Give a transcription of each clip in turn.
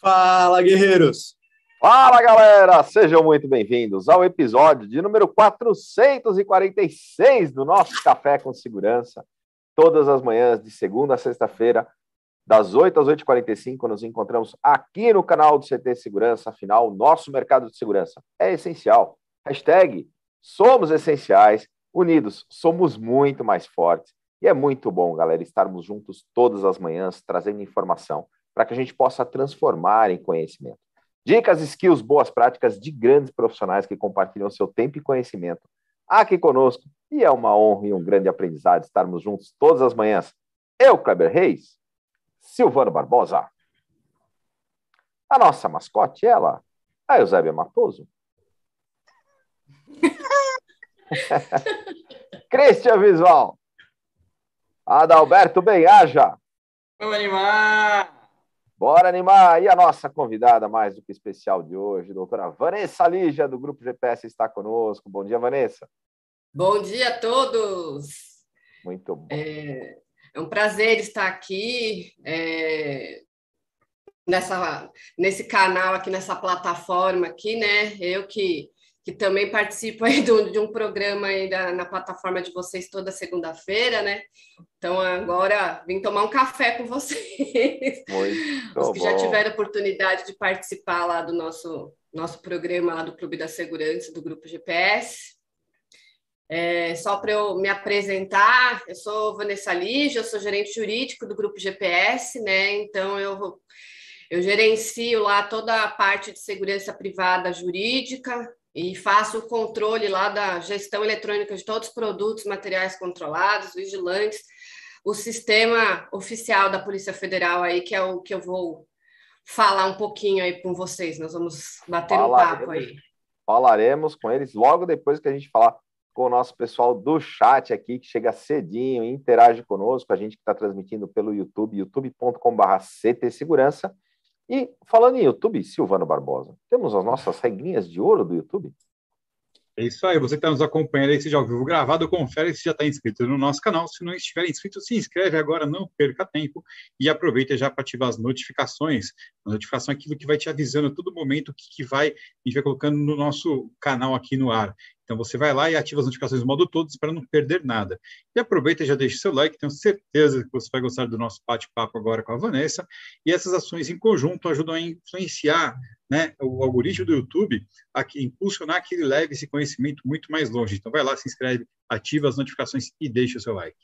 Fala, guerreiros! Fala, galera! Sejam muito bem-vindos ao episódio de número 446 do nosso Café com Segurança. Todas as manhãs, de segunda a sexta-feira, das 8 às 8h45, nos encontramos aqui no canal do CT Segurança. Afinal, nosso mercado de segurança é essencial. Hashtag somos essenciais, unidos somos muito mais fortes. E é muito bom, galera, estarmos juntos todas as manhãs, trazendo informação para que a gente possa transformar em conhecimento. Dicas, skills, boas práticas de grandes profissionais que compartilham seu tempo e conhecimento aqui conosco. E é uma honra e um grande aprendizado estarmos juntos todas as manhãs. Eu, Kleber Reis, Silvano Barbosa. A nossa mascote, ela, a Eusébia Matoso. Cristian Visual. Adalberto Benhaja. Vamos animar! Bora animar! E a nossa convidada mais do que especial de hoje, doutora Vanessa Lígia, do Grupo GPS, está conosco. Bom dia, Vanessa. Bom dia a todos! Muito bom. É, é um prazer estar aqui é, nessa, nesse canal aqui, nessa plataforma aqui, né? Eu que que também participo aí do, de um programa aí da, na plataforma de vocês toda segunda-feira, né? Então agora vim tomar um café com vocês. Muito Os que bom. já tiveram oportunidade de participar lá do nosso, nosso programa lá do Clube da Segurança, do Grupo GPS. É, só para eu me apresentar, eu sou Vanessa Lígia, eu sou gerente jurídico do Grupo GPS, né? Então eu eu gerencio lá toda a parte de segurança privada jurídica, e faço o controle lá da gestão eletrônica de todos os produtos, materiais controlados, vigilantes, o sistema oficial da Polícia Federal aí, que é o que eu vou falar um pouquinho aí com vocês. Nós vamos bater um papo aí. Falaremos com eles logo depois que a gente falar com o nosso pessoal do chat aqui, que chega cedinho e interage conosco, a gente que está transmitindo pelo YouTube, youtube.com.br CT Segurança, e falando em YouTube, Silvano Barbosa, temos as nossas regrinhas de ouro do YouTube? É isso aí, você que está nos acompanhando aí, seja ao vivo gravado, confere se já está inscrito no nosso canal. Se não estiver inscrito, se inscreve agora, não perca tempo e aproveita já para ativar as notificações. A notificação é aquilo que vai te avisando a todo momento o que, que vai, a gente vai colocando no nosso canal aqui no ar. Então você vai lá e ativa as notificações do modo todos para não perder nada. E aproveita e já deixa seu like, tenho certeza que você vai gostar do nosso bate-papo agora com a Vanessa. E essas ações em conjunto ajudam a influenciar né, o algoritmo do YouTube a impulsionar que ele leve esse conhecimento muito mais longe. Então vai lá, se inscreve, ativa as notificações e deixa o seu like.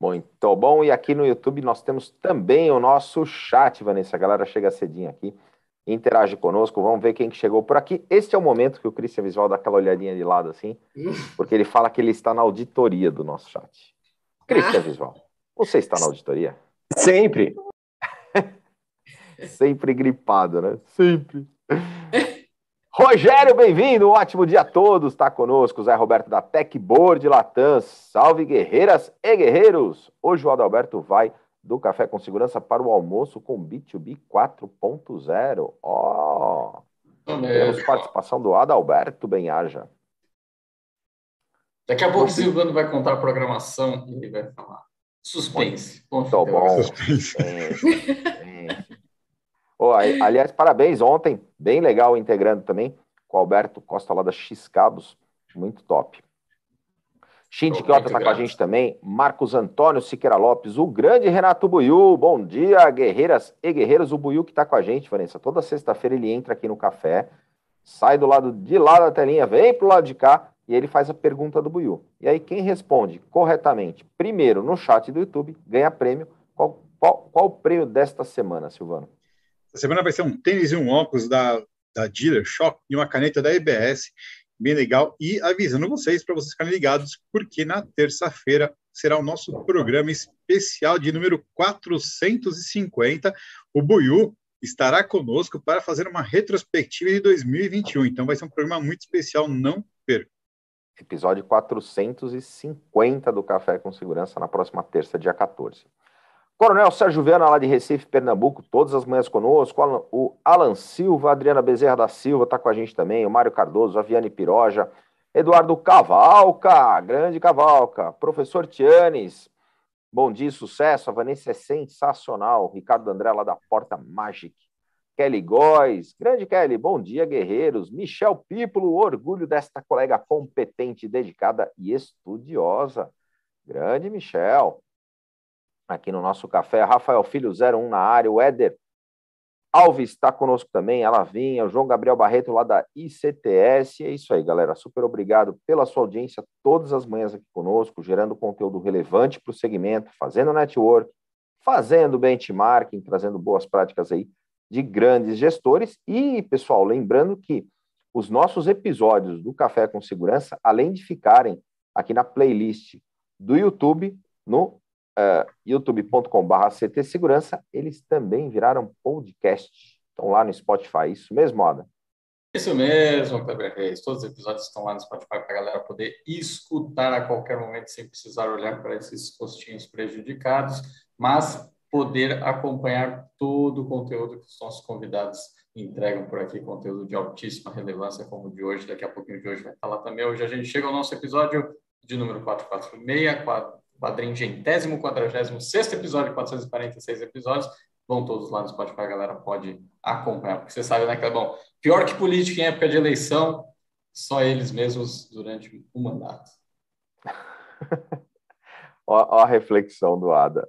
Muito bom. E aqui no YouTube nós temos também o nosso chat, Vanessa. A galera chega cedinho aqui interage conosco, vamos ver quem que chegou por aqui. Este é o momento que o Christian Visual dá aquela olhadinha de lado assim, porque ele fala que ele está na auditoria do nosso chat. Christian ah. Visual, você está na auditoria? Sempre. Sempre gripado, né? Sempre. Rogério, bem-vindo, um ótimo dia a todos, está conosco, Zé Roberto da Techboard Latam, salve guerreiras e guerreiros, hoje o Adalberto vai do Café com Segurança para o almoço com B2B 4.0. Ó, oh, temos participação do Adalberto Benhaja. Daqui a pouco o Silvano vai contar a programação e ele vai falar. Suspense. Muito bom. Suspense. oh, aliás, parabéns ontem. Bem legal integrando também com o Alberto Costa lá da X Cabos. Muito top. Shinji Kiota está com a gente também, Marcos Antônio Siqueira Lopes, o grande Renato Buiu, bom dia, guerreiras e guerreiros, o Buiu que está com a gente, Vanessa, toda sexta-feira ele entra aqui no café, sai do lado de lá da telinha, vem para o lado de cá e ele faz a pergunta do Buiu. E aí quem responde corretamente, primeiro no chat do YouTube, ganha prêmio. Qual, qual, qual o prêmio desta semana, Silvano? Essa semana vai ser um tênis e um óculos da, da Dealer Shop e uma caneta da EBS bem legal. E avisando vocês, para vocês ficarem ligados, porque na terça-feira será o nosso programa especial de número 450. O Buiu estará conosco para fazer uma retrospectiva de 2021. Então vai ser um programa muito especial, não perca. Episódio 450 do Café com Segurança na próxima terça, dia 14. Coronel Sérgio Viana, lá de Recife, Pernambuco, todas as manhãs conosco. O Alan Silva, Adriana Bezerra da Silva está com a gente também. O Mário Cardoso, a Viane Piroja, Eduardo Cavalca, grande Cavalca. Professor Tianes, bom dia, sucesso. A Vanessa é sensacional. Ricardo André, lá da Porta Magic. Kelly Góes. Grande Kelly, bom dia, guerreiros. Michel Pípolo, orgulho desta colega competente, dedicada e estudiosa. Grande Michel. Aqui no nosso café, Rafael Filho 01 na área, o Éder Alves está conosco também, ela vinha, o João Gabriel Barreto lá da ICTS. É isso aí, galera. Super obrigado pela sua audiência todas as manhãs aqui conosco, gerando conteúdo relevante para o segmento, fazendo network, fazendo benchmarking, trazendo boas práticas aí de grandes gestores. E, pessoal, lembrando que os nossos episódios do Café com Segurança, além de ficarem aqui na playlist do YouTube, no uh, youtube.com.br CT Segurança, eles também viraram podcast. Estão lá no Spotify. Isso mesmo, Ada? Isso mesmo, Kleber Reis. Todos os episódios estão lá no Spotify para a galera poder escutar a qualquer momento, sem precisar olhar para esses postinhos prejudicados, mas poder acompanhar todo o conteúdo que os nossos convidados entregam por aqui, conteúdo de altíssima relevância, como o de hoje. Daqui a pouquinho de hoje vai estar lá também. Hoje a gente chega ao nosso episódio de número 446, quadringentésimo, quadragésimo sexto episódio, 446 episódios. Vão todos lá no Spotify, a galera pode acompanhar, porque você sabe, né, que é bom. Pior que política em época de eleição, só eles mesmos durante o mandato. ó, ó, a reflexão do Ada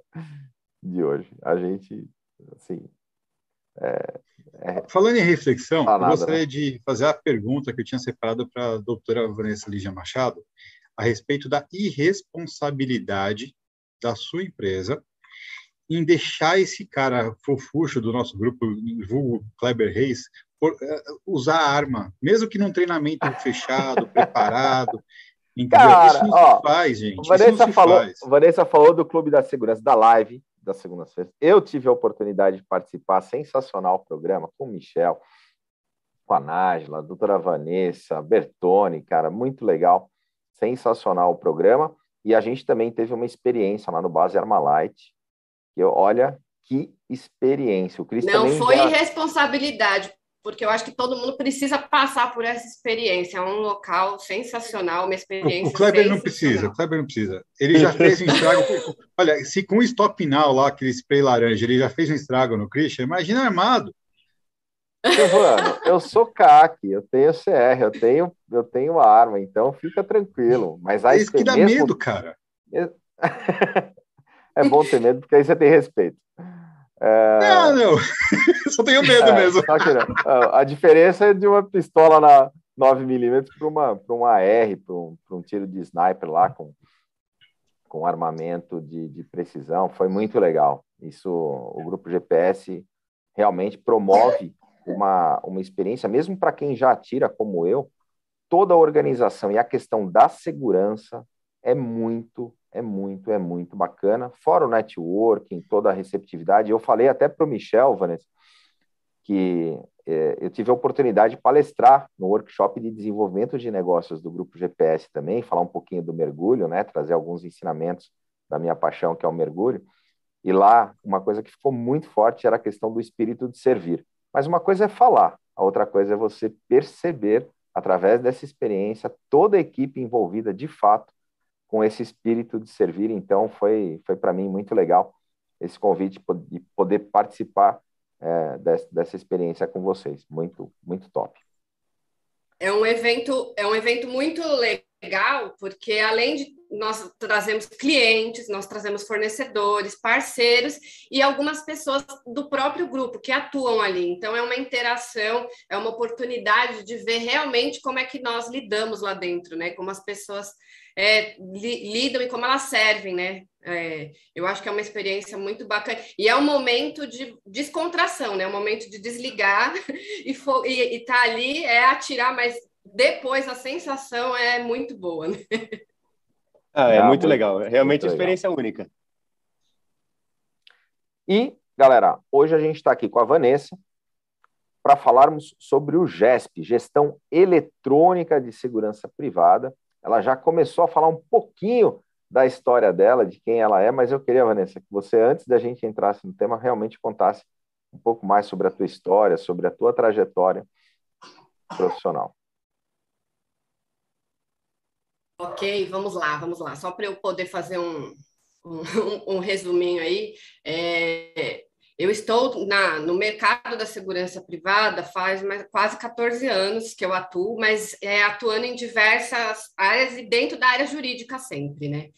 de hoje. A gente, assim. É, é... Falando em reflexão, eu gostaria né? de fazer a pergunta que eu tinha separado para a doutora Vanessa Lígia Machado, a respeito da irresponsabilidade da sua empresa em deixar esse cara fofucho do nosso grupo, vulgo Kleber Reis, por, uh, usar arma, mesmo que num treinamento fechado, preparado. Entendeu? Cara, Isso não ó, se faz, gente. Vanessa falou, faz. Vanessa falou do Clube da Segurança, da live da segunda-feira. Eu tive a oportunidade de participar, sensacional o programa, com o Michel, com a Nájila, a doutora Vanessa, Bertone, cara, muito legal sensacional o programa. E a gente também teve uma experiência lá no Base Armalite. Que olha que experiência. O Cris Não foi já... irresponsabilidade, porque eu acho que todo mundo precisa passar por essa experiência. É um local sensacional, uma experiência. O, o Kleber não precisa, o Kleber não precisa. Ele já fez um estrago. olha, se com o stop now lá, aquele spray laranja, ele já fez um estrago no Christian, imagina armado. Giovano, eu sou CAC, eu tenho CR, eu tenho, eu tenho arma, então fica tranquilo. Mas aí é isso que dá mesmo... medo, cara. é bom ter medo, porque aí você tem respeito. É... Não, não. Só tenho medo é, mesmo. A diferença é de uma pistola na 9mm para uma, uma AR, para um, um tiro de sniper lá com, com armamento de, de precisão. Foi muito legal. Isso, o grupo GPS realmente promove uma, uma experiência, mesmo para quem já atira como eu, toda a organização e a questão da segurança é muito, é muito, é muito bacana. Fora o networking, toda a receptividade. Eu falei até para o Michel, Vanessa, que é, eu tive a oportunidade de palestrar no workshop de desenvolvimento de negócios do Grupo GPS também, falar um pouquinho do mergulho, né, trazer alguns ensinamentos da minha paixão, que é o mergulho. E lá, uma coisa que ficou muito forte era a questão do espírito de servir. Mas uma coisa é falar, a outra coisa é você perceber, através dessa experiência, toda a equipe envolvida de fato com esse espírito de servir. Então, foi, foi para mim muito legal esse convite de poder participar é, dessa, dessa experiência com vocês. Muito, muito top. É um evento, é um evento muito legal, porque além de nós trazemos clientes, nós trazemos fornecedores, parceiros e algumas pessoas do próprio grupo que atuam ali. Então, é uma interação, é uma oportunidade de ver realmente como é que nós lidamos lá dentro, né? Como as pessoas é, li, lidam e como elas servem, né? É, eu acho que é uma experiência muito bacana. E é um momento de descontração, né? É um momento de desligar e e, e tá ali é atirar, mas depois a sensação é muito boa, né? Ah, é, muito, muito, legal. É realmente uma experiência legal. única. E, galera, hoje a gente está aqui com a Vanessa para falarmos sobre o GESP, Gestão Eletrônica de Segurança Privada. Ela já começou a falar um pouquinho da história dela, de quem ela é, mas eu queria, Vanessa, que você, antes da gente entrar no tema, realmente contasse um pouco mais sobre a tua história, sobre a tua trajetória profissional. Ok, vamos lá, vamos lá. Só para eu poder fazer um, um, um resuminho aí. É, Eu estou na, no mercado da segurança privada faz mais, quase 14 anos que eu atuo, mas é, atuando em diversas áreas e dentro da área jurídica sempre, né?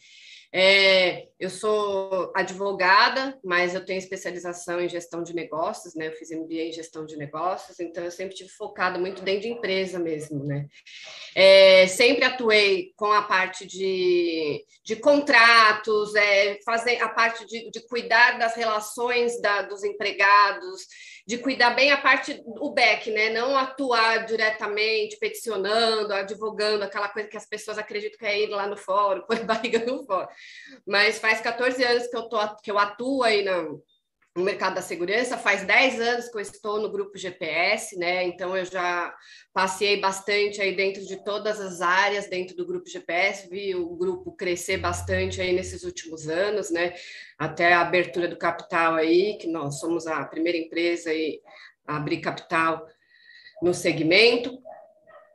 É, eu sou advogada, mas eu tenho especialização em gestão de negócios, né? Eu fiz MBA em gestão de negócios, então eu sempre tive focada muito dentro de empresa mesmo, né? É, sempre atuei com a parte de, de contratos, é, fazer a parte de, de cuidar das relações da, dos empregados, de cuidar bem a parte, o back, né? Não atuar diretamente, peticionando, advogando, aquela coisa que as pessoas acreditam que é ir lá no fórum, pôr barriga no fórum. Mas faz 14 anos que eu, tô, que eu atuo aí no, no mercado da segurança, faz 10 anos que eu estou no grupo GPS, né? Então eu já passei bastante aí dentro de todas as áreas dentro do grupo GPS, vi o grupo crescer bastante aí nesses últimos anos, né? Até a abertura do capital aí, que nós somos a primeira empresa aí a abrir capital no segmento.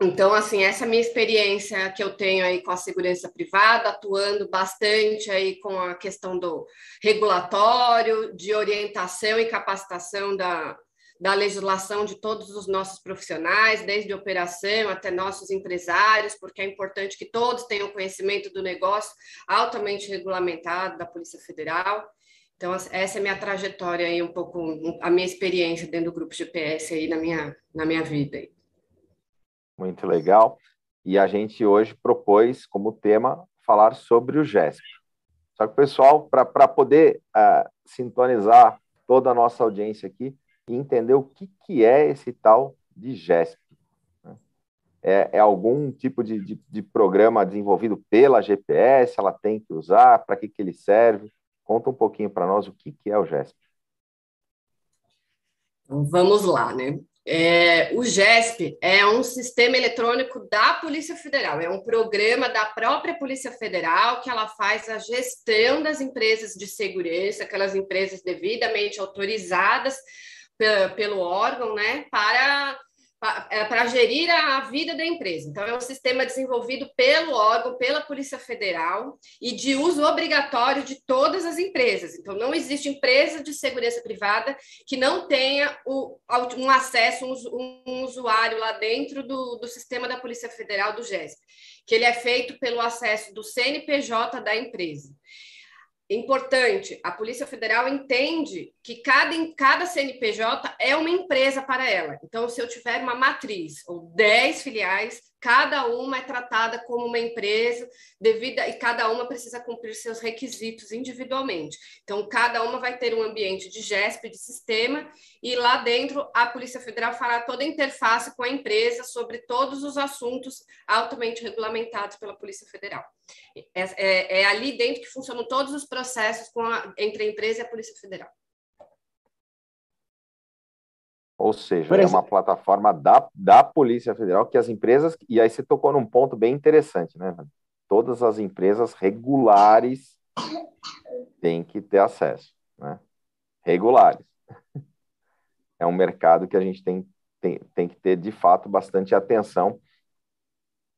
Então, assim, essa minha experiência que eu tenho aí com a segurança privada, atuando bastante aí com a questão do regulatório, de orientação e capacitação da, da legislação de todos os nossos profissionais, desde operação até nossos empresários, porque é importante que todos tenham conhecimento do negócio altamente regulamentado da Polícia Federal. Então, essa é a minha trajetória aí, um pouco, a minha experiência dentro do grupo GPS aí na minha, na minha vida. Aí. Muito legal. E a gente hoje propôs como tema falar sobre o GESP. Só que, pessoal, para poder uh, sintonizar toda a nossa audiência aqui e entender o que, que é esse tal de GESP. Né? É, é, algum tipo de, de, de, programa desenvolvido pela GPS? Ela tem que usar? Para que, que ele serve? Conta um pouquinho para nós o que, que é o GESP. Então, vamos lá, né? É, o GESP é um sistema eletrônico da Polícia Federal, é um programa da própria Polícia Federal que ela faz a gestão das empresas de segurança, aquelas empresas devidamente autorizadas pelo órgão, né, para para gerir a vida da empresa. Então, é um sistema desenvolvido pelo órgão, pela Polícia Federal e de uso obrigatório de todas as empresas. Então, não existe empresa de segurança privada que não tenha o, um acesso, um, um usuário lá dentro do, do sistema da Polícia Federal, do GESP, que ele é feito pelo acesso do CNPJ da empresa importante, a Polícia Federal entende que cada, cada CNPJ é uma empresa para ela. Então, se eu tiver uma matriz ou 10 filiais, cada uma é tratada como uma empresa devido e cada uma precisa cumprir seus requisitos individualmente. Então, cada uma vai ter um ambiente de GESP, de sistema, e lá dentro a Polícia Federal fará toda a interface com a empresa sobre todos os assuntos altamente regulamentados pela Polícia Federal. É, é, é ali dentro que funcionam todos os processos a, entre a empresa e a Polícia Federal. Ou seja, é uma plataforma da, da Polícia Federal que as empresas. E aí você tocou num ponto bem interessante, né? Todas as empresas regulares têm que ter acesso, né? Regulares. É um mercado que a gente tem, tem, tem que ter, de fato, bastante atenção,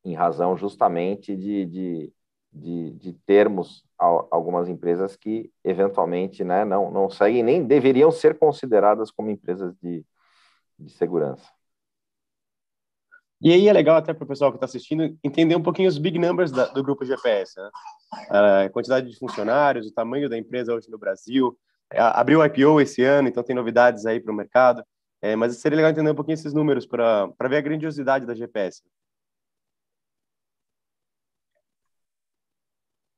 em razão justamente de, de de, de termos algumas empresas que eventualmente né, não, não seguem, nem deveriam ser consideradas como empresas de, de segurança. E aí é legal até para o pessoal que está assistindo entender um pouquinho os big numbers da, do grupo GPS, né? a quantidade de funcionários, o tamanho da empresa hoje no Brasil. Abriu o IPO esse ano, então tem novidades aí para o mercado. É, mas seria legal entender um pouquinho esses números para ver a grandiosidade da GPS.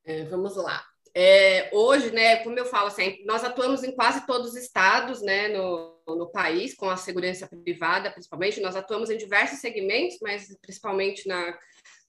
É, vamos lá. É, hoje, né, como eu falo assim, nós atuamos em quase todos os estados, né, no, no país, com a segurança privada, principalmente. Nós atuamos em diversos segmentos, mas principalmente na,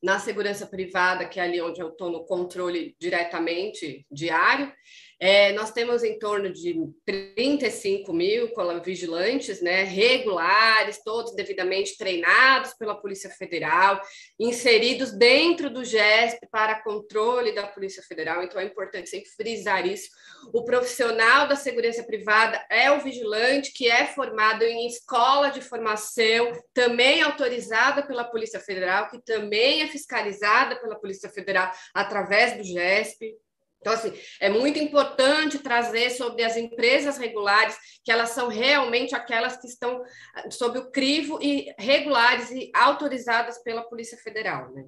na segurança privada, que é ali onde eu estou no controle diretamente diário. É, nós temos em torno de 35 mil vigilantes né, regulares, todos devidamente treinados pela Polícia Federal, inseridos dentro do GESP para controle da Polícia Federal. Então, é importante sempre frisar isso. O profissional da segurança privada é o vigilante que é formado em escola de formação, também autorizada pela Polícia Federal, que também é fiscalizada pela Polícia Federal através do GESP. Então, assim, é muito importante trazer sobre as empresas regulares, que elas são realmente aquelas que estão sob o crivo e regulares e autorizadas pela Polícia Federal, né?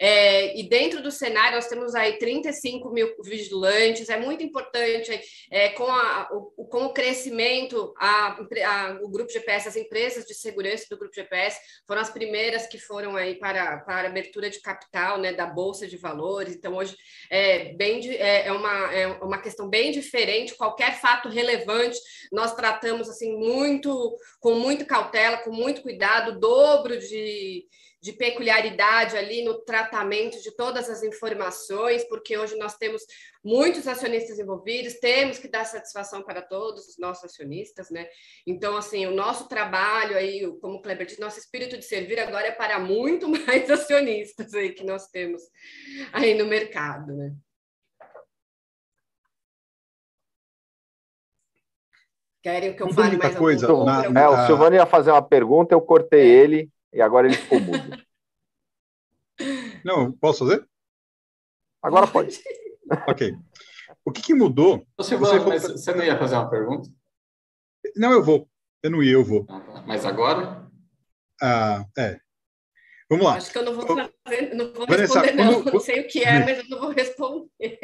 É, e dentro do cenário, nós temos aí 35 mil vigilantes, é muito importante, é, com, a, o, com o crescimento, a, a, o Grupo GPS, as empresas de segurança do Grupo GPS foram as primeiras que foram aí para, para abertura de capital, né, da Bolsa de Valores, então hoje é, bem, é, é, uma, é uma questão bem diferente, qualquer fato relevante, nós tratamos assim muito, com muito cautela, com muito cuidado, dobro de de peculiaridade ali no tratamento de todas as informações, porque hoje nós temos muitos acionistas envolvidos, temos que dar satisfação para todos os nossos acionistas, né? Então, assim, o nosso trabalho aí, como o Kleber disse, nosso espírito de servir agora é para muito mais acionistas aí que nós temos aí no mercado, né? Querem que eu fale mais coisa. Na, na... É, o Silvano ia fazer uma pergunta, eu cortei é. ele e agora ele ficou mudo. Não, posso fazer? Agora pode. ok. O que, que mudou? Você, você, mas você não ia fazer uma pergunta? Não, eu vou. Eu não ia, eu vou. Ah, tá. Mas agora? Ah, é. Vamos lá. Acho que eu não vou fazer, não vou Vanessa, responder, não. Quando... Não sei o que é, mas eu não vou responder.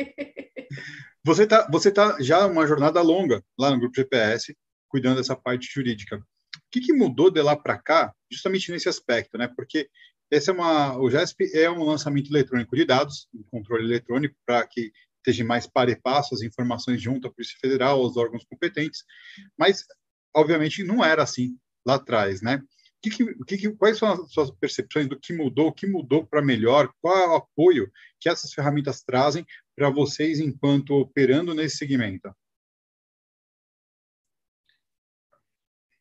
Você está você tá já uma jornada longa lá no grupo GPS, cuidando dessa parte jurídica que, que mudou de lá para cá, justamente nesse aspecto, né? Porque essa é uma, o GESP é um lançamento eletrônico de dados, um controle eletrônico para que esteja mais para e passo as informações junto à Polícia Federal, aos órgãos competentes, mas obviamente não era assim lá atrás, né? Que que, que, quais são as suas percepções do que mudou, o que mudou para melhor, qual é o apoio que essas ferramentas trazem para vocês enquanto operando nesse segmento?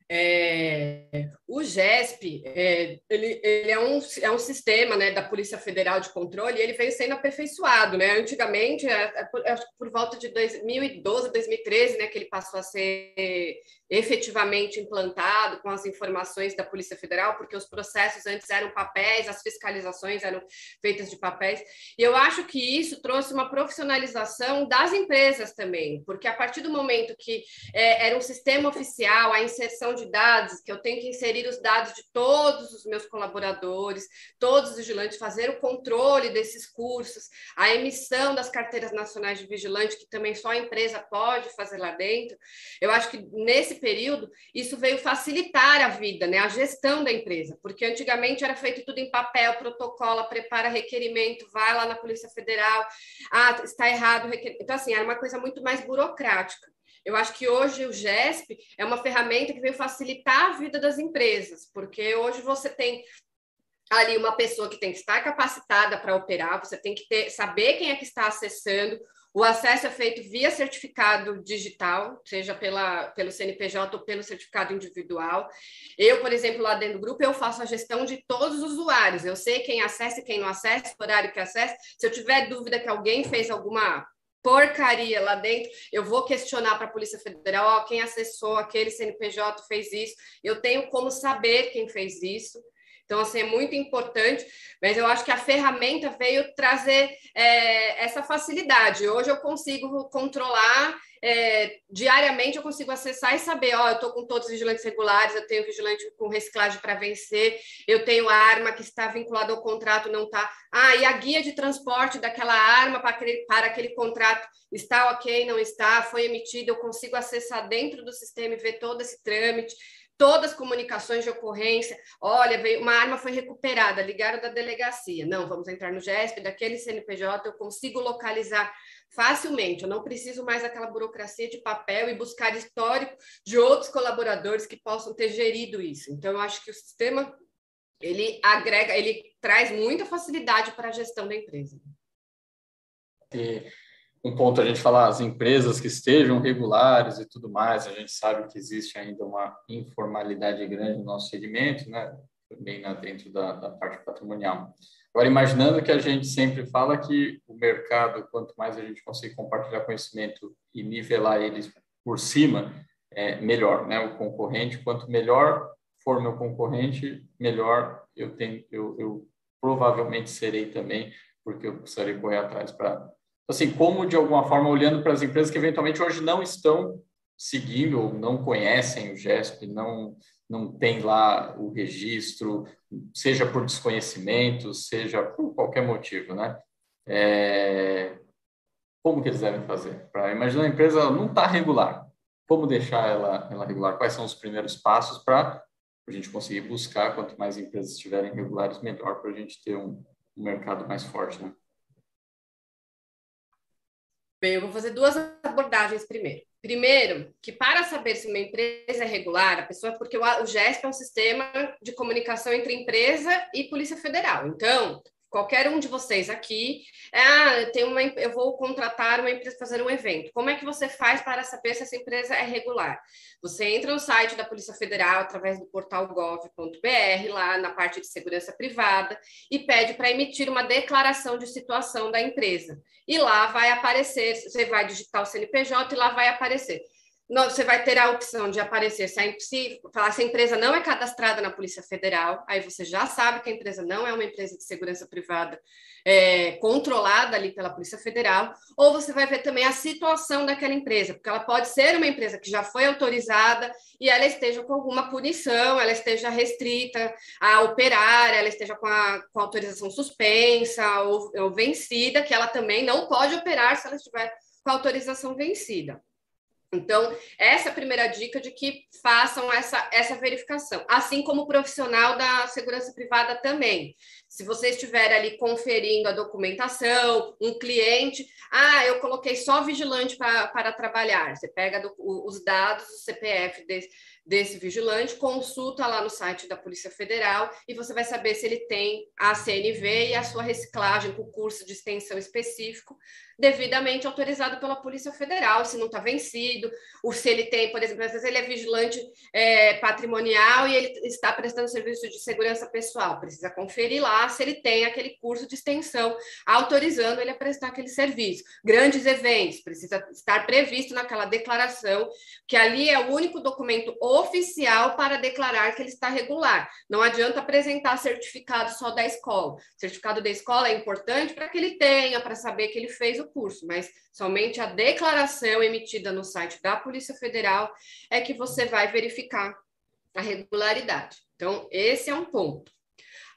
É, o GESP, é, ele, ele é, um, é um sistema né, da Polícia Federal de Controle e ele veio sendo aperfeiçoado. Né? Antigamente, é, é por, é por, volta de 2012, 2013, né, que ele passou a ser efetivamente implantado com as informações da Polícia Federal, porque os processos antes eram papéis, as fiscalizações eram feitas de papéis. E eu acho que isso trouxe uma profissionalização das empresas também, porque a partir do momento que é, era um sistema oficial, a inserção de dados, que eu tenho que inserir os dados de todos os meus colaboradores, todos os vigilantes, fazer o controle desses cursos, a emissão das carteiras nacionais de vigilante, que também só a empresa pode fazer lá dentro. Eu acho que nesse período, isso veio facilitar a vida, né? a gestão da empresa, porque antigamente era feito tudo em papel, protocolo, prepara requerimento, vai lá na Polícia Federal, ah, está errado. Então, assim, era uma coisa muito mais burocrática. Eu acho que hoje o GESP é uma ferramenta que veio facilitar a vida das empresas, porque hoje você tem ali uma pessoa que tem que estar capacitada para operar, você tem que ter, saber quem é que está acessando, o acesso é feito via certificado digital, seja pela, pelo CNPJ ou pelo certificado individual. Eu, por exemplo, lá dentro do grupo, eu faço a gestão de todos os usuários. Eu sei quem acessa e quem não acessa, o horário que acessa. Se eu tiver dúvida que alguém fez alguma porcaria lá dentro, eu vou questionar para a Polícia Federal, ó, quem acessou aquele CNPJ fez isso. Eu tenho como saber quem fez isso. Então, assim, é muito importante, mas eu acho que a ferramenta veio trazer é, essa facilidade. Hoje eu consigo controlar é, diariamente, eu consigo acessar e saber, ó, eu estou com todos os vigilantes regulares, eu tenho vigilante com reciclagem para vencer, eu tenho a arma que está vinculada ao contrato, não está. Ah, e a guia de transporte daquela arma para aquele, para aquele contrato está ok, não está, foi emitida, eu consigo acessar dentro do sistema e ver todo esse trâmite todas as comunicações de ocorrência. Olha, veio, uma arma foi recuperada, ligaram da delegacia. Não, vamos entrar no GESP, daquele CNPJ, eu consigo localizar facilmente. Eu não preciso mais daquela burocracia de papel e buscar histórico de outros colaboradores que possam ter gerido isso. Então, eu acho que o sistema ele agrega, ele traz muita facilidade para a gestão da empresa. E um ponto a gente falar as empresas que estejam regulares e tudo mais, a gente sabe que existe ainda uma informalidade grande no nosso segmento, né? Também dentro da, da parte patrimonial. Agora, imaginando que a gente sempre fala que o mercado, quanto mais a gente conseguir compartilhar conhecimento e nivelar eles por cima, é melhor, né? O concorrente, quanto melhor for meu concorrente, melhor eu tenho, eu, eu provavelmente serei também, porque eu precisarei correr atrás para Assim, como de alguma forma olhando para as empresas que eventualmente hoje não estão seguindo ou não conhecem o GESP, não não tem lá o registro, seja por desconhecimento, seja por qualquer motivo, né? É... Como que eles devem fazer? Para imaginar a empresa não está regular, como deixar ela, ela regular? Quais são os primeiros passos para a gente conseguir buscar? Quanto mais empresas estiverem regulares, melhor para a gente ter um, um mercado mais forte, né? Bem, eu vou fazer duas abordagens primeiro. Primeiro, que para saber se uma empresa é regular, a pessoa, porque o GESP é um sistema de comunicação entre empresa e Polícia Federal. Então, qualquer um de vocês aqui, ah, tem uma, eu vou contratar uma empresa para fazer um evento. Como é que você faz para saber se essa empresa é regular? Você entra no site da Polícia Federal através do portal gov.br, lá na parte de segurança privada, e pede para emitir uma declaração de situação da empresa. E lá vai aparecer, você vai digitar o CNPJ e lá vai aparecer você vai ter a opção de aparecer se a, se, falar se a empresa não é cadastrada na Polícia Federal, aí você já sabe que a empresa não é uma empresa de segurança privada é, controlada ali pela Polícia Federal, ou você vai ver também a situação daquela empresa, porque ela pode ser uma empresa que já foi autorizada e ela esteja com alguma punição, ela esteja restrita a operar, ela esteja com a, com a autorização suspensa ou, ou vencida, que ela também não pode operar se ela estiver com a autorização vencida. Então, essa é a primeira dica de que façam essa, essa verificação, assim como o profissional da segurança privada também. Se você estiver ali conferindo a documentação, um cliente, ah, eu coloquei só vigilante para, para trabalhar, você pega do, os dados do CPF desse, desse vigilante, consulta lá no site da Polícia Federal e você vai saber se ele tem a CNV e a sua reciclagem com curso de extensão específico devidamente autorizado pela Polícia Federal, se não está vencido, ou se ele tem, por exemplo, às vezes ele é vigilante é, patrimonial e ele está prestando serviço de segurança pessoal, precisa conferir lá se ele tem aquele curso de extensão autorizando ele a prestar aquele serviço. Grandes eventos, precisa estar previsto naquela declaração, que ali é o único documento oficial para declarar que ele está regular. Não adianta apresentar certificado só da escola. Certificado da escola é importante para que ele tenha, para saber que ele fez o curso, mas somente a declaração emitida no site da Polícia Federal é que você vai verificar a regularidade. Então, esse é um ponto.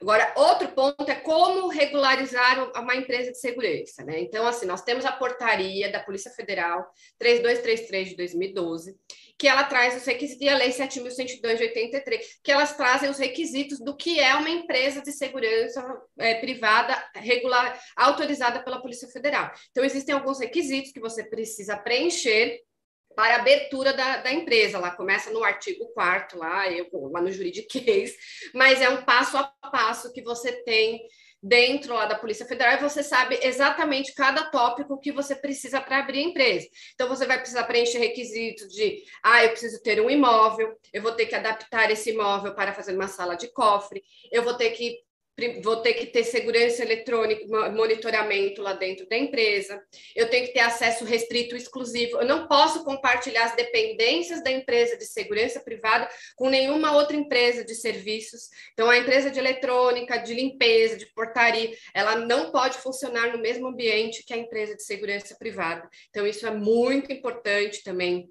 Agora, outro ponto é como regularizar uma empresa de segurança, né? Então, assim, nós temos a portaria da Polícia Federal 3233 de 2012, que ela traz os requisitos, e a Lei 7.102 de 83, que elas trazem os requisitos do que é uma empresa de segurança é, privada regular, autorizada pela Polícia Federal. Então, existem alguns requisitos que você precisa preencher para abertura da, da, empresa. Lá começa no artigo 4 lá, eu, lá no juridiquês, mas é um passo a passo que você tem dentro lá da Polícia Federal e você sabe exatamente cada tópico que você precisa para abrir a empresa. Então, você vai precisar preencher requisitos de, ah, eu preciso ter um imóvel, eu vou ter que adaptar esse imóvel para fazer uma sala de cofre, eu vou ter que vou ter que ter segurança eletrônica, monitoramento lá dentro da empresa, eu tenho que ter acesso restrito exclusivo, eu não posso compartilhar as dependências da empresa de segurança privada com nenhuma outra empresa de serviços. Então, a empresa de eletrônica, de limpeza, de portaria, ela não pode funcionar no mesmo ambiente que a empresa de segurança privada. Então, isso é muito importante também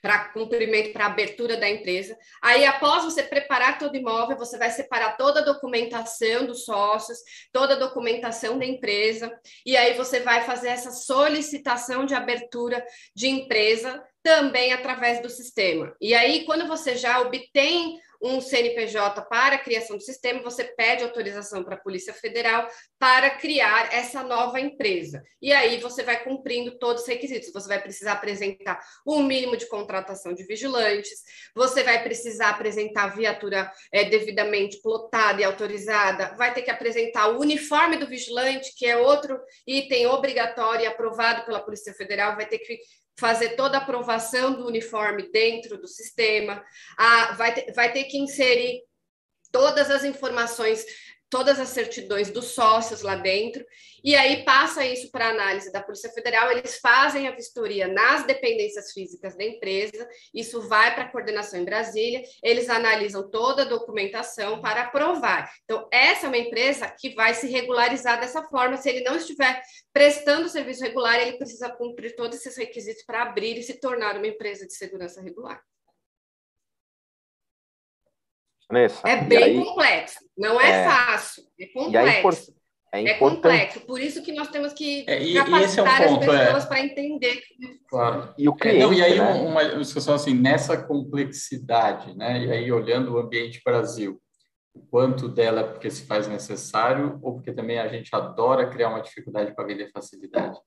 para cumprimento, para abertura da empresa. Aí, após você preparar todo o imóvel, você vai separar toda a documentação dos sócios, toda a documentação da empresa, e aí você vai fazer essa solicitação de abertura de empresa também através do sistema. E aí, quando você já obtém um CNPJ para a criação do sistema, você pede autorização para a Polícia Federal para criar essa nova empresa. E aí você vai cumprindo todos os requisitos. Você vai precisar apresentar um mínimo de contratação de vigilantes, você vai precisar apresentar viatura é, devidamente plotada e autorizada, vai ter que apresentar o uniforme do vigilante, que é outro item obrigatório e aprovado pela Polícia Federal, vai ter que fazer toda a aprovação do uniforme dentro do sistema, ah, vai, ter, vai ter que inserir todas as informações todas as certidões dos sócios lá dentro, e aí passa isso para análise da Polícia Federal, eles fazem a vistoria nas dependências físicas da empresa, isso vai para a coordenação em Brasília, eles analisam toda a documentação para aprovar. Então, essa é uma empresa que vai se regularizar dessa forma, se ele não estiver prestando serviço regular, ele precisa cumprir todos esses requisitos para abrir e se tornar uma empresa de segurança regular. Vanessa, é bem aí, complexo, não é, é, fácil, é complexo. É, é, complexo, por isso que nós temos que é, e, capacitar e é um ponto, as pessoas para entender. Claro. E o cliente, não, e aí né? uma, uma discussão assim, nessa complexidade, né? E aí olhando o ambiente Brasil, o quanto dela é porque se faz necessário ou porque também a gente adora criar uma dificuldade para vender facilidade?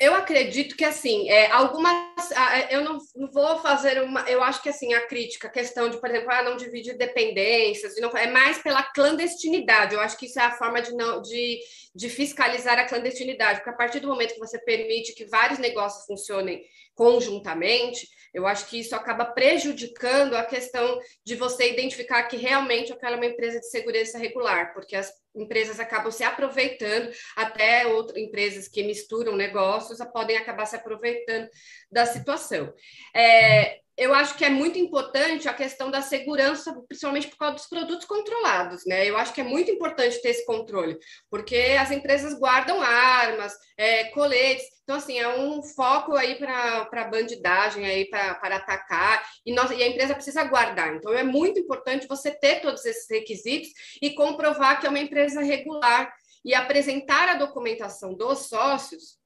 Eu acredito que assim, é, algumas. Eu não, não, vou fazer uma. Eu acho que assim, a crítica, a questão de, por exemplo, ah, não dividir dependências, não, é mais pela clandestinidade. Eu acho que isso é a forma de, não, de, de fiscalizar a clandestinidade, porque a partir do momento que você permite que vários negócios funcionem conjuntamente, eu acho que isso acaba prejudicando a questão de você identificar que realmente aquela é uma empresa de segurança regular, porque as empresas acabam se aproveitando, até outras empresas que misturam negócios podem acabar se aproveitando da situação. É, eu acho que é muito importante a questão da segurança, principalmente por causa dos produtos controlados, né? Eu acho que é muito importante ter esse controle, porque as empresas guardam armas, é, coletes, então, assim, é um foco aí para bandidagem, aí para atacar, e, nós, e a empresa precisa guardar. Então, é muito importante você ter todos esses requisitos e comprovar que é uma empresa regular e apresentar a documentação dos sócios,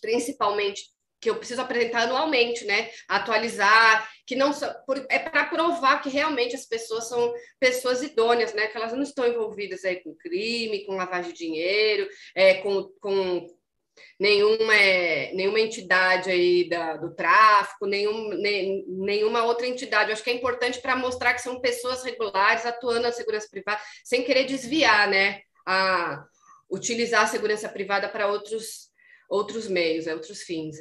principalmente que eu preciso apresentar anualmente, né? Atualizar, que não é para provar que realmente as pessoas são pessoas idôneas, né? Que elas não estão envolvidas aí com crime, com lavagem de dinheiro, é, com, com nenhuma, é, nenhuma entidade aí da, do tráfico, nenhum, nem, nenhuma outra entidade. Eu acho que é importante para mostrar que são pessoas regulares atuando na segurança privada, sem querer desviar, né? A, utilizar a segurança privada para outros outros meios, é, outros fins.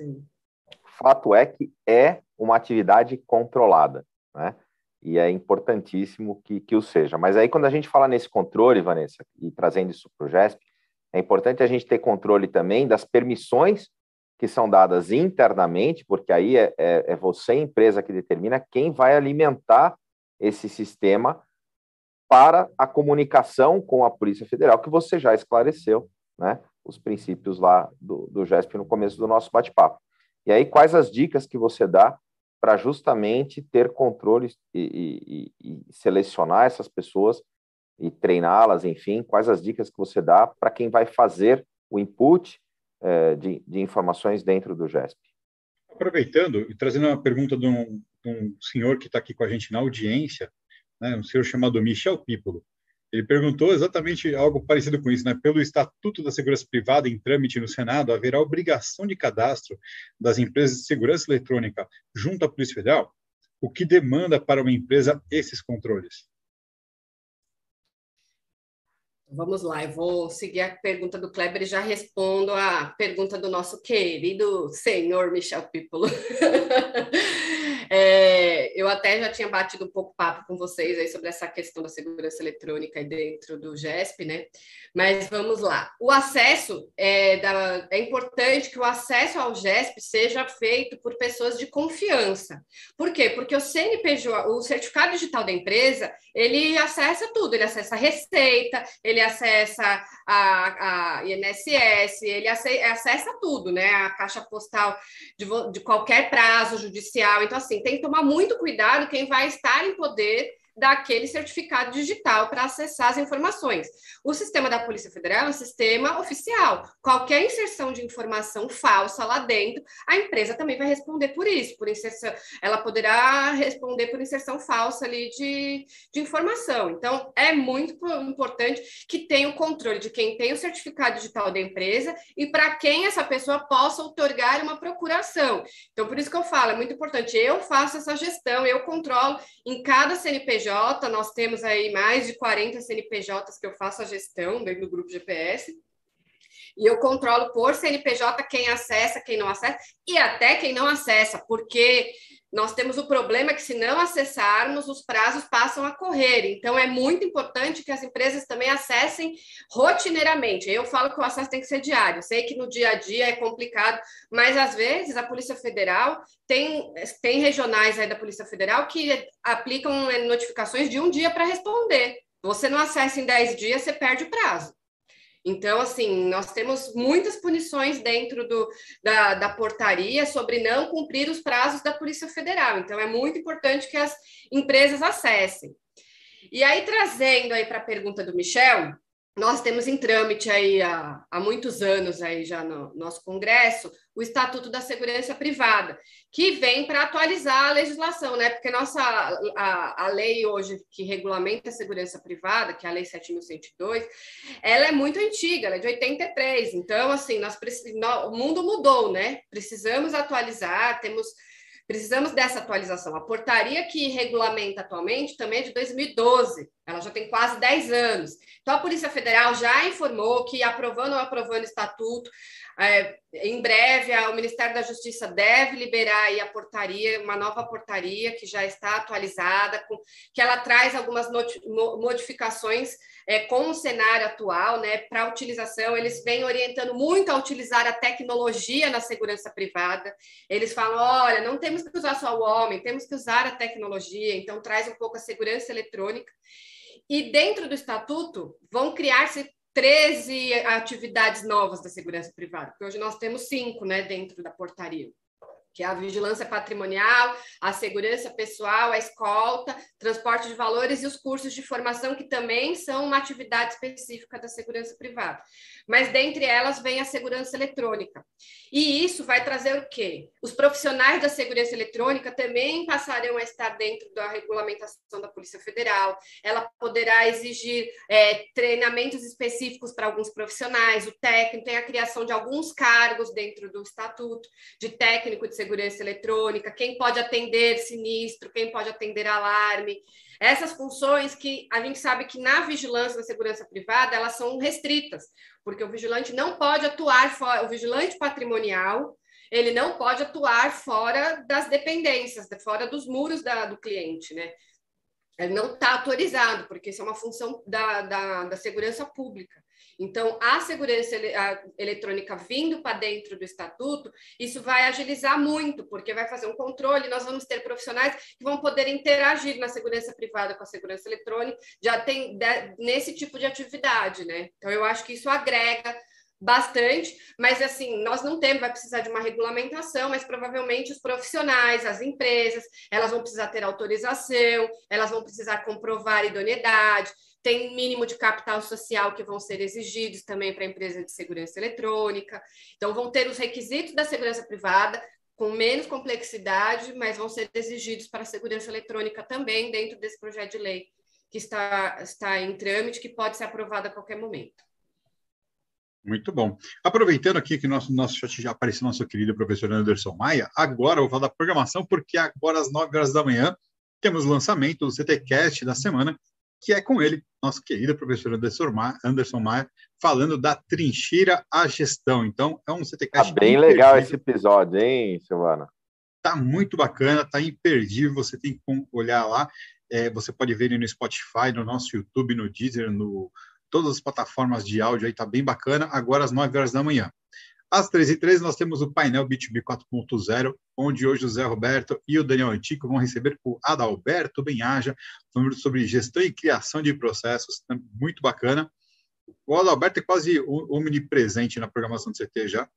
Fato é que é uma atividade controlada, né? E é importantíssimo que, que o seja. Mas aí, quando a gente fala nesse controle, Vanessa, e trazendo isso para o GESP, é importante a gente ter controle também das permissões que são dadas internamente, porque aí é, é, é você, empresa, que determina quem vai alimentar esse sistema para a comunicação com a Polícia Federal, que você já esclareceu, né? Os princípios lá do, do GESP no começo do nosso bate-papo. E aí, quais as dicas que você dá para justamente ter controle e, e, e, selecionar essas pessoas e treiná-las, enfim, quais as dicas que você dá para quem vai fazer o input eh, de, de, informações dentro do GESP? Aproveitando e trazendo uma pergunta de um, de um senhor que está aqui com a gente na audiência, né, um senhor chamado Michel Pípolo. Ele perguntou exatamente algo parecido com isso, né? Pelo Estatuto da Segurança Privada em trâmite no Senado, haverá obrigação de cadastro das empresas de segurança eletrônica junto à Polícia Federal? O que demanda para uma empresa esses controles? Vamos lá, eu vou seguir a pergunta do Kleber e já respondo a pergunta do nosso querido senhor Michel Pípolo. É, eu até já tinha batido um pouco papo com vocês aí sobre essa questão da segurança eletrônica dentro do GESP, né? Mas vamos lá. O acesso é, da, é importante que o acesso ao GESP seja feito por pessoas de confiança. Por quê? Porque o CNPJ, o certificado digital da empresa, ele acessa tudo, ele acessa a receita, ele acessa a, a INSS, ele acessa tudo, né? A caixa postal de, de qualquer prazo judicial. Então, assim, tem que tomar muito cuidado quem vai estar em poder daquele certificado digital para acessar as informações. O sistema da Polícia Federal é um sistema oficial. Qualquer inserção de informação falsa lá dentro, a empresa também vai responder por isso, por inserção. Ela poderá responder por inserção falsa ali de, de informação. Então, é muito importante que tenha o controle de quem tem o certificado digital da empresa e para quem essa pessoa possa otorgar uma procuração. Então, por isso que eu falo, é muito importante. Eu faço essa gestão, eu controlo em cada CNPJ Nós temos aí mais de 40 CNPJs que eu faço a gestão dentro do grupo GPS. E eu controlo por CNPJ quem acessa, quem não acessa, e até quem não acessa, porque nós temos o problema que, se não acessarmos, os prazos passam a correr. Então, é muito importante que as empresas também acessem rotineiramente. Eu falo que o acesso tem que ser diário. Sei que no dia a dia é complicado, mas às vezes a Polícia Federal tem, tem regionais aí da Polícia Federal que aplicam notificações de um dia para responder. Você não acessa em 10 dias, você perde o prazo. Então, assim, nós temos muitas punições dentro do, da, da portaria sobre não cumprir os prazos da Polícia Federal. Então, é muito importante que as empresas acessem. E aí, trazendo aí para a pergunta do Michel, nós temos em trâmite aí há, há muitos anos aí já no nosso Congresso o Estatuto da Segurança Privada, que vem para atualizar a legislação, né? Porque nossa a, a lei hoje que regulamenta a segurança privada, que é a Lei 7.102, ela é muito antiga, ela é de 83. Então, assim, nós, nós o mundo mudou, né? Precisamos atualizar, temos Precisamos dessa atualização. A portaria que regulamenta atualmente também é de 2012, ela já tem quase 10 anos. Então, a Polícia Federal já informou que, aprovando ou aprovando o estatuto, é, em breve o Ministério da Justiça deve liberar aí a portaria, uma nova portaria que já está atualizada, com, que ela traz algumas modificações é, com o cenário atual, né, para utilização. Eles vêm orientando muito a utilizar a tecnologia na segurança privada. Eles falam: olha, não temos que usar só o homem, temos que usar a tecnologia. Então, traz um pouco a segurança eletrônica. E dentro do estatuto vão criar-se 13 atividades novas da segurança privada, porque hoje nós temos cinco né, dentro da portaria que é a vigilância patrimonial, a segurança pessoal, a escolta, transporte de valores e os cursos de formação, que também são uma atividade específica da segurança privada. Mas dentre elas vem a segurança eletrônica. E isso vai trazer o quê? Os profissionais da segurança eletrônica também passarão a estar dentro da regulamentação da Polícia Federal. Ela poderá exigir é, treinamentos específicos para alguns profissionais. O técnico tem a criação de alguns cargos dentro do estatuto de técnico de segurança eletrônica, quem pode atender sinistro, quem pode atender alarme. Essas funções que a gente sabe que na vigilância da segurança privada elas são restritas, porque o vigilante não pode atuar fora, o vigilante patrimonial ele não pode atuar fora das dependências, fora dos muros da, do cliente, né? Ele não está autorizado, porque isso é uma função da, da, da segurança pública. Então, a segurança eletrônica vindo para dentro do estatuto, isso vai agilizar muito, porque vai fazer um controle, nós vamos ter profissionais que vão poder interagir na segurança privada com a segurança eletrônica, já tem nesse tipo de atividade, né? Então, eu acho que isso agrega bastante, mas assim, nós não temos, vai precisar de uma regulamentação, mas provavelmente os profissionais, as empresas, elas vão precisar ter autorização, elas vão precisar comprovar idoneidade, tem mínimo de capital social que vão ser exigidos também para a empresa de segurança eletrônica. Então, vão ter os requisitos da segurança privada, com menos complexidade, mas vão ser exigidos para a segurança eletrônica também, dentro desse projeto de lei que está, está em trâmite, que pode ser aprovado a qualquer momento. Muito bom. Aproveitando aqui que nosso, nosso chat já apareceu nosso querido professor Anderson Maia, agora eu vou falar da programação, porque agora às 9 horas da manhã temos o lançamento do CTCast da semana, que é com ele, nosso querido professor Anderson Maia, falando da trincheira à gestão. Então, é um CTCast. Tá bem legal esse episódio, hein, Silvana? Tá muito bacana, tá imperdível. Você tem que olhar lá. É, você pode ver ele no Spotify, no nosso YouTube, no Deezer, no todas as plataformas de áudio aí, tá bem bacana. Agora às 9 horas da manhã. Às 13h13, nós temos o painel B2B 4.0, onde hoje o Zé Roberto e o Daniel Antico vão receber o Adalberto Benhaja, falando sobre gestão e criação de processos, tá muito bacana. O Adalberto é quase omnipresente na programação do CT já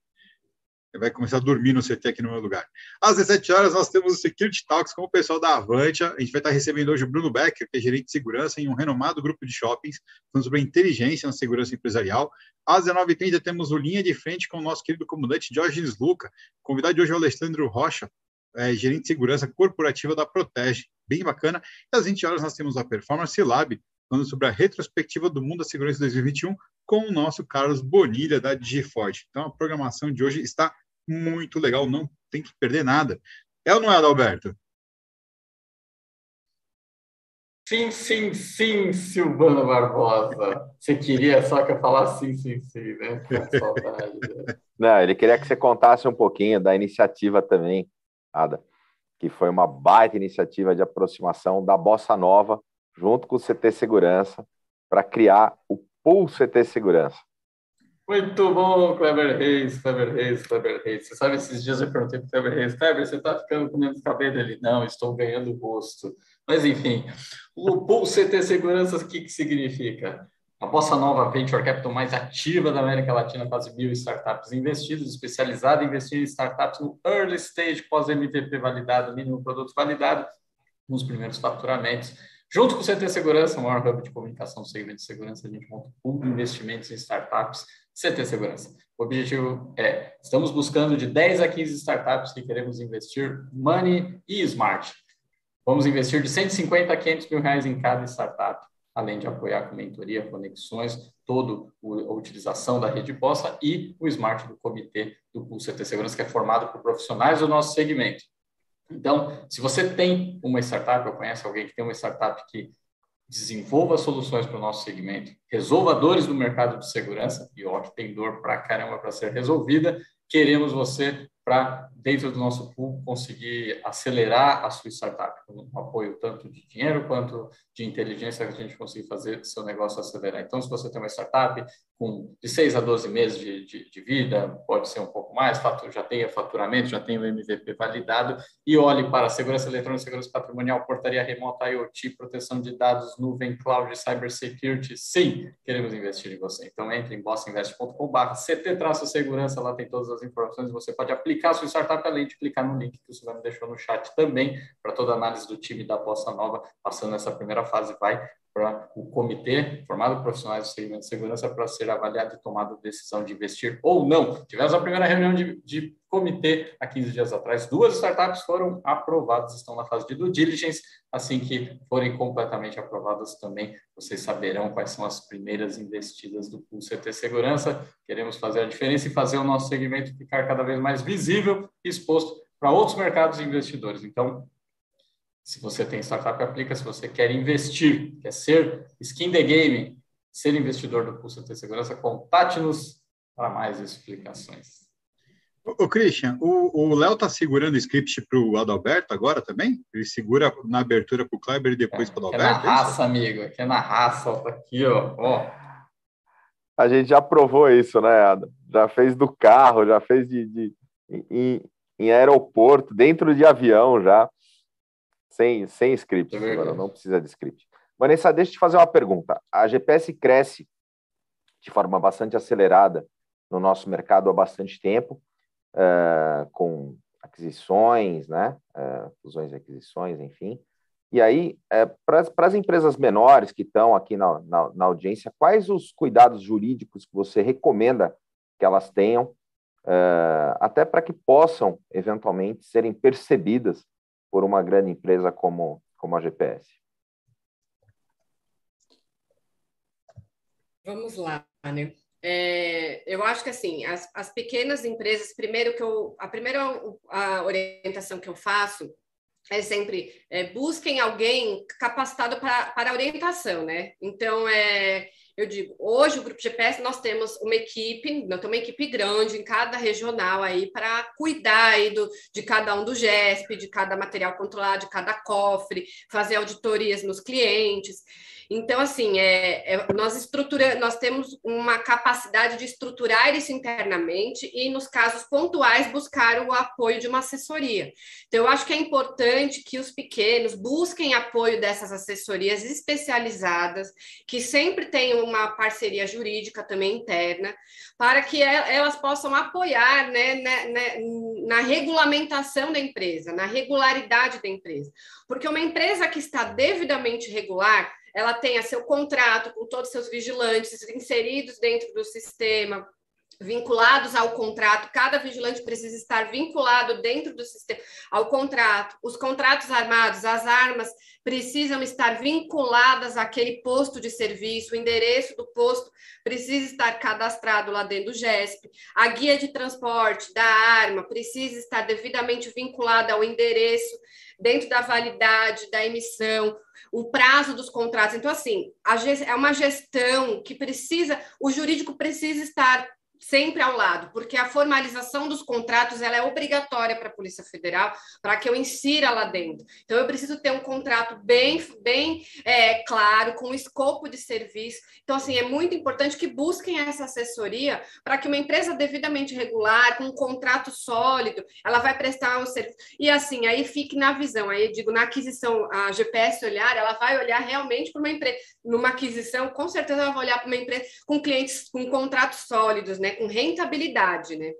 vai começar a dormir no CT aqui no meu lugar. Às 17 horas, nós temos o Security Talks com o pessoal da Avantia. A gente vai estar recebendo hoje o Bruno Becker, que é gerente de segurança em um renomado grupo de shoppings, falando sobre inteligência na segurança empresarial. Às 19h30, temos o Linha de Frente com o nosso querido comandante Jorge Luca. Convidado de hoje é o Alessandro Rocha, é, gerente de segurança corporativa da Protege. Bem bacana. E às 20 horas, nós temos a Performance Lab, falando sobre a retrospectiva do mundo da segurança 2021 com o nosso Carlos Bonilha, da DigiForte. Então, a programação de hoje está muito legal, não tem que perder nada. É ou não é, Adalberto? Sim, sim, sim, Silvana Barbosa. Você queria só que eu falasse sim, sim, sim, né? Saudade, né? Não, ele queria que você contasse um pouquinho da iniciativa também, Ada. que foi uma baita iniciativa de aproximação da Bossa Nova junto com o CT Segurança para criar o Pool CT Segurança. Muito bom, Kleber Reis, Kleber Reis, Kleber Reis. Você sabe, esses dias eu perguntei para o Kleber Reis, Kleber, você está ficando com menos cabelo? Ele, não, estou ganhando rosto. Mas, enfim, o Pool CT Segurança, o que, que significa? A Bossa Nova Venture Capital mais ativa da América Latina, quase mil startups investidas, especializada em investir em startups no early stage, pós-MVP validado, mínimo produto validado, nos primeiros faturamentos. Junto com o CT Segurança, o maior hub de comunicação do segmento de segurança, a gente monta um investimentos em startups CT Segurança. O objetivo é, estamos buscando de 10 a 15 startups que queremos investir money e smart. Vamos investir de 150 a 500 mil reais em cada startup, além de apoiar com mentoria, conexões, toda a utilização da rede Bossa e o smart do comitê do Pool CT Segurança, que é formado por profissionais do nosso segmento. Então, se você tem uma startup, ou conhece alguém que tem uma startup que desenvolva soluções para o nosso segmento, resolva dores do mercado de segurança, e ó, que tem dor para caramba para ser resolvida, queremos você para, dentro do nosso pool, conseguir acelerar a sua startup, com um apoio tanto de dinheiro quanto de inteligência, que a gente consiga fazer seu negócio acelerar. Então, se você tem uma startup com de 6 a 12 meses de, de, de vida, pode ser um pouco mais, já tenha faturamento, já tenha o MVP validado, e olhe para segurança eletrônica, segurança patrimonial, portaria remota, IoT, proteção de dados, nuvem, cloud, cybersecurity, sim, queremos investir em você. Então, entre em bossinvest.com.br, CT-segurança, lá tem todas as informações, você pode aplicar aplicar a sua startup, além de clicar no link que o Silvano deixou no chat também, para toda a análise do time da Bossa Nova, passando essa primeira fase, vai para o comitê formado por profissionais do segmento de segurança para ser avaliado e tomado decisão de investir ou não. Tivemos a primeira reunião de, de comitê há 15 dias atrás. Duas startups foram aprovadas, estão na fase de due diligence. Assim que forem completamente aprovadas também, vocês saberão quais são as primeiras investidas do Pool CT Segurança. Queremos fazer a diferença e fazer o nosso segmento ficar cada vez mais visível e exposto para outros mercados e investidores. Então, se você tem startup, aplica. Se você quer investir, quer ser skin the game, ser investidor do Pulso de Segurança, contate-nos para mais explicações. O Christian, o Léo está segurando o script para o Adalberto agora também? Ele segura na abertura para o Kleber e depois é, para o Adalberto? É na é raça, amigo. Aqui é na raça. Ó, tá aqui, ó. ó. A gente já provou isso, né, Adam? Já fez do carro, já fez de, de em, em aeroporto, dentro de avião já sem, sem script, é agora não precisa de script. Vanessa, deixa eu te fazer uma pergunta. A GPS cresce de forma bastante acelerada no nosso mercado há bastante tempo, uh, com aquisições, né? Uh, fusões e aquisições, enfim. E aí, uh, para as empresas menores que estão aqui na, na, na, audiência, quais os cuidados jurídicos que você recomenda que elas tenham, até para que possam, eventualmente, serem percebidas por uma grande empresa como, como a GPS? Vamos lá, né? É, eu acho que assim, as, as, pequenas empresas, primeiro que eu, a primeira a orientação que eu faço é sempre é, busquem alguém capacitado para, para orientação, né? Então, é, eu digo, hoje o Grupo GPS nós temos uma equipe, nós temos uma equipe grande em cada regional aí para cuidar aí do, de cada um do GESP, de cada material controlado, de cada cofre, fazer auditorias nos clientes. Então, assim, é, é, nós estrutura, nós temos uma capacidade de estruturar isso internamente e, nos casos pontuais, buscar o apoio de uma assessoria. Então, eu acho que é importante que os pequenos busquem apoio dessas assessorias especializadas, que sempre tenham uma parceria jurídica também interna, para que elas possam apoiar né, né, né, na regulamentação da empresa, na regularidade da empresa. Porque uma empresa que está devidamente regular, ela tenha seu contrato com todos os seus vigilantes inseridos dentro do sistema, vinculados ao contrato, cada vigilante precisa estar vinculado dentro do sistema ao contrato. Os contratos armados, as armas precisam estar vinculadas àquele posto de serviço, o endereço do posto precisa estar cadastrado lá dentro do GESP. A guia de transporte da arma precisa estar devidamente vinculada ao endereço dentro da validade da emissão o prazo dos contratos. Então, assim, é uma gestão que precisa, o jurídico precisa estar sempre ao lado, porque a formalização dos contratos ela é obrigatória para a Polícia Federal para que eu insira lá dentro. Então eu preciso ter um contrato bem, bem é, claro, com escopo de serviço. Então assim é muito importante que busquem essa assessoria para que uma empresa devidamente regular, com um contrato sólido, ela vai prestar um serviço e assim aí fique na visão. Aí digo na aquisição a GPS olhar, ela vai olhar realmente para uma empresa, numa aquisição, com certeza ela vai olhar para uma empresa com clientes com contratos sólidos, né? Com rentabilidade, né?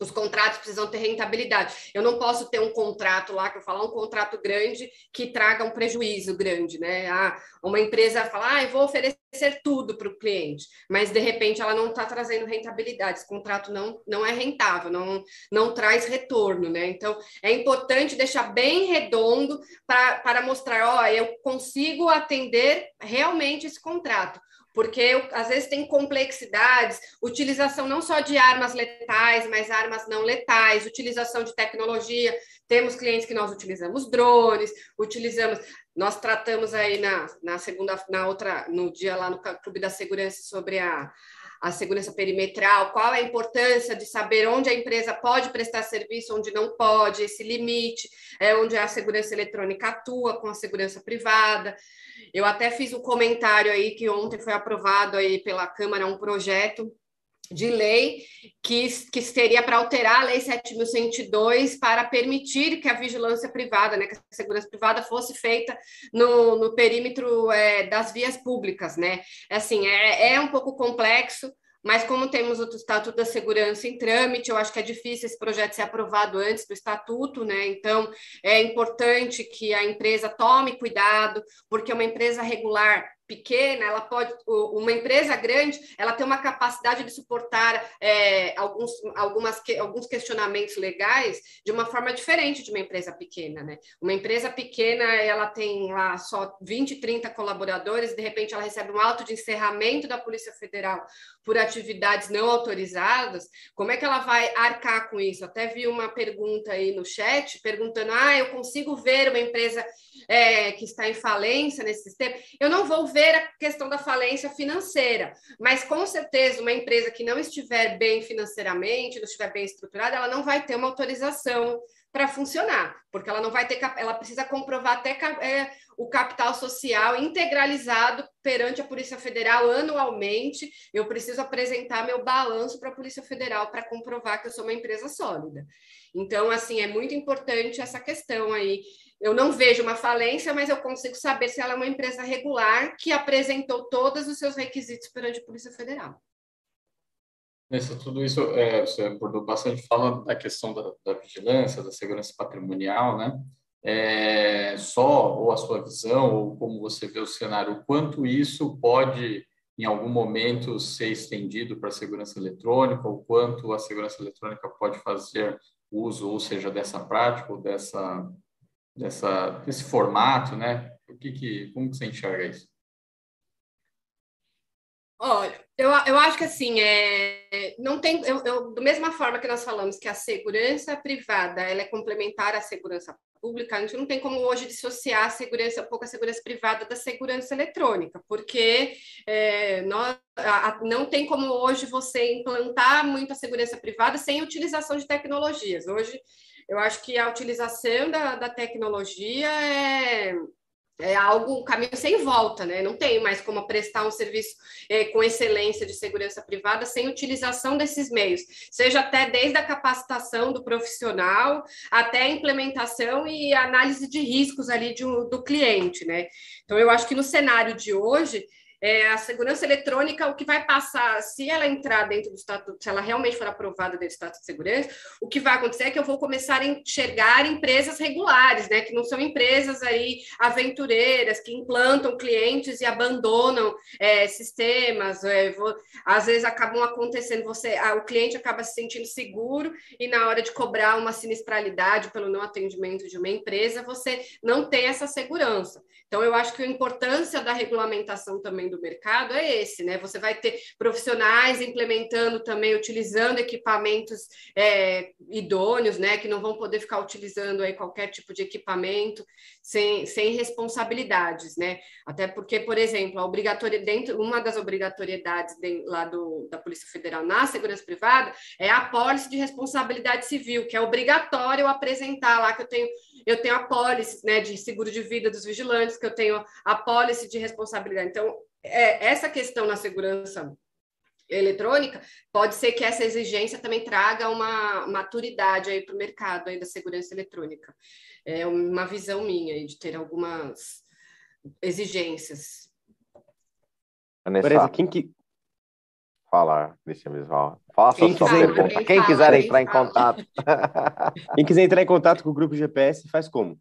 Os contratos precisam ter rentabilidade. Eu não posso ter um contrato lá, que eu falo, um contrato grande que traga um prejuízo grande, né? Ah, uma empresa fala, ah, eu vou oferecer tudo para o cliente, mas de repente ela não está trazendo rentabilidade. Esse contrato não, não é rentável, não, não traz retorno, né? Então é importante deixar bem redondo para mostrar, ó, eu consigo atender realmente esse contrato porque às vezes tem complexidades, utilização não só de armas letais, mas armas não letais, utilização de tecnologia. Temos clientes que nós utilizamos drones, utilizamos, nós tratamos aí na, na segunda, na outra, no dia lá no Clube da Segurança sobre a, a segurança perimetral, qual é a importância de saber onde a empresa pode prestar serviço, onde não pode, esse limite, é onde a segurança eletrônica atua com a segurança privada. Eu até fiz um comentário aí que ontem foi aprovado aí pela Câmara um projeto de lei que, que seria para alterar a Lei 7.102 para permitir que a vigilância privada, né, que a segurança privada fosse feita no, no perímetro é, das vias públicas, né? Assim, é, é um pouco complexo, mas como temos o Estatuto da Segurança em trâmite, eu acho que é difícil esse projeto ser aprovado antes do Estatuto, né? Então, é importante que a empresa tome cuidado, porque uma empresa regular pequena, ela pode, uma empresa grande, ela tem uma capacidade de suportar é, alguns, algumas, alguns questionamentos legais de uma forma diferente de uma empresa pequena, né? Uma empresa pequena, ela tem lá só 20, 30 colaboradores, de repente ela recebe um auto de encerramento da Polícia Federal por atividades não autorizadas, como é que ela vai arcar com isso? Até vi uma pergunta aí no chat, perguntando, ah, eu consigo ver uma empresa é, que está em falência nesse sistema? Eu não vou ver ver a questão da falência financeira, mas com certeza uma empresa que não estiver bem financeiramente, não estiver bem estruturada, ela não vai ter uma autorização para funcionar, porque ela não vai ter, ela precisa comprovar até é, o capital social integralizado perante a Polícia Federal anualmente. Eu preciso apresentar meu balanço para a Polícia Federal para comprovar que eu sou uma empresa sólida. Então, assim, é muito importante essa questão aí eu não vejo uma falência, mas eu consigo saber se ela é uma empresa regular que apresentou todos os seus requisitos perante a Polícia Federal. Nessa, tudo isso, é, você abordou bastante, fala da questão da, da, vigilância, da segurança patrimonial, né? É, só, ou a sua visão, ou como você vê o cenário, o quanto isso pode, em algum momento, ser estendido para a segurança eletrônica, ou quanto a segurança eletrônica pode fazer uso, ou seja, dessa prática, ou dessa dessa, desse formato, né? O que, que como que você enxerga isso? Olha, eu, eu acho que assim, é, não tem, eu, eu, da mesma forma que nós falamos que a segurança privada ela é complementar à segurança pública, a gente não tem como hoje dissociar a segurança, pouco a segurança privada da segurança eletrônica, porque é, nós, a, não tem como hoje você implantar muita segurança privada sem utilização de tecnologias. Hoje eu acho que a utilização da, da tecnologia é, é algo, um caminho sem volta, né? Não tem mais como prestar um serviço é, com excelência de segurança privada sem utilização desses meios, seja até desde a capacitação do profissional até a implementação e análise de riscos ali de, do cliente, né? Então, eu acho que no cenário de hoje, é, a segurança eletrônica, o que vai passar, se ela entrar dentro do estatuto, se ela realmente for aprovada dentro do estatuto de segurança, o que vai acontecer é que eu vou começar a enxergar empresas regulares, né, que não são empresas aí aventureiras, que implantam clientes e abandonam é, sistemas, é, vou, às vezes acabam acontecendo, você, o cliente acaba se sentindo seguro e na hora de cobrar uma sinistralidade pelo não atendimento de uma empresa, você não tem essa segurança. Então, eu acho que a importância da regulamentação também do mercado é esse, né? Você vai ter profissionais implementando também, utilizando equipamentos é, idôneos, né? Que não vão poder ficar utilizando aí qualquer tipo de equipamento sem, sem responsabilidades, né? Até porque, por exemplo, a obrigatoriedade, dentro, uma das obrigatoriedades de, lá do, da Polícia Federal na segurança privada é a pólice de responsabilidade civil, que é obrigatório apresentar lá que eu tenho eu tenho a pólice né, de seguro de vida dos vigilantes, que eu tenho a pólice de responsabilidade. Então, é, essa questão na segurança eletrônica, pode ser que essa exigência também traga uma maturidade aí para o mercado aí da segurança eletrônica. É uma visão minha aí de ter algumas exigências. Vanessa, quem que... Fala, Cristian Bisval. Faça quem a sua quiser, pergunta. Quem, quem quiser quem entrar fala. em contato. quem quiser entrar em contato com o Grupo GPS, faz como?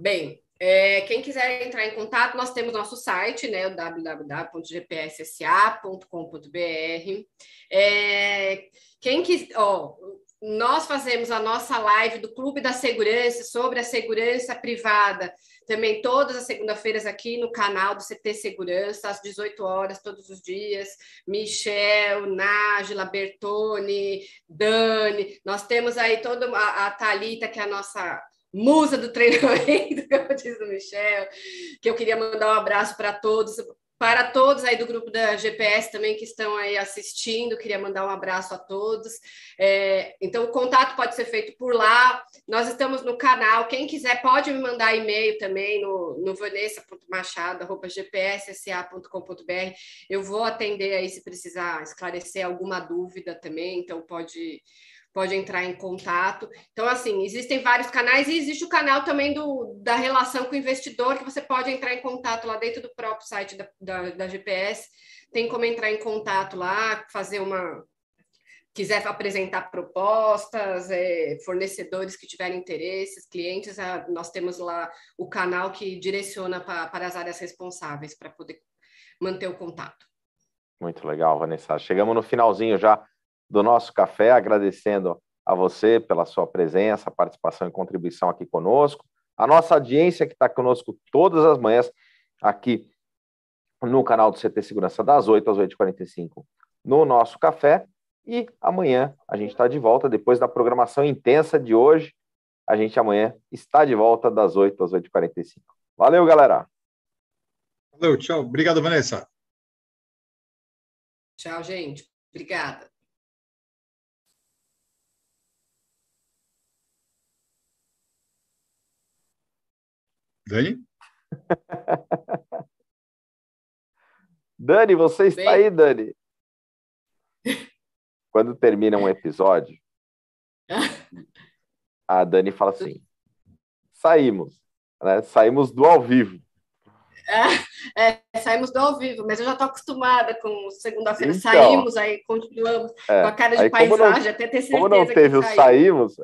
Bem, é, quem quiser entrar em contato, nós temos nosso site, né, o www.gpssa.com.br. É, quem quiser, ó, nós fazemos a nossa live do Clube da Segurança sobre a segurança privada, também todas as segunda-feiras aqui no canal do CT Segurança, às 18 horas, todos os dias. Michel, Nájila, Bertone, Dani, nós temos aí toda a, a Thalita, que é a nossa musa do treinamento, como diz o Michel, que eu queria mandar um abraço para todos, para todos aí do grupo da GPS também que estão aí assistindo, queria mandar um abraço a todos. É, então, o contato pode ser feito por lá. Nós estamos no canal. Quem quiser pode me mandar e-mail também no, no vanessa.machado.gpssa.com.br. Eu vou atender aí se precisar esclarecer alguma dúvida também, então pode pode entrar em contato. Então, assim, existem vários canais e existe o canal também do, da relação com o investidor, que você pode entrar em contato lá dentro do próprio site da, da, da GPS. Tem como entrar em contato lá, fazer uma. Quiser apresentar propostas, é, fornecedores que tiverem interesses, clientes, a, nós temos lá o canal que direciona pra, para as áreas responsáveis para poder manter o contato. Muito legal, Vanessa. Chegamos no finalzinho já do nosso café, agradecendo a você pela sua presença, participação e contribuição aqui conosco, a nossa audiência que está conosco todas as manhãs aqui no canal do CT Segurança, das 8 às 8h45, no nosso café. E amanhã a gente está de volta, depois da programação intensa de hoje. A gente amanhã está de volta das 8 às 8h45. Valeu, galera! Valeu, tchau. Obrigado, Vanessa. Tchau, gente. Obrigada. Dani? Dani, você está Bem... aí, Dani? Quando termina um episódio, a Dani fala assim: saímos, né? Saímos do ao vivo. É, é, saímos do ao vivo, mas eu já estou acostumada com segunda-feira. Então, saímos, aí continuamos é, com a cara de paisagem, não, até ter certeza como não teve que o saímos,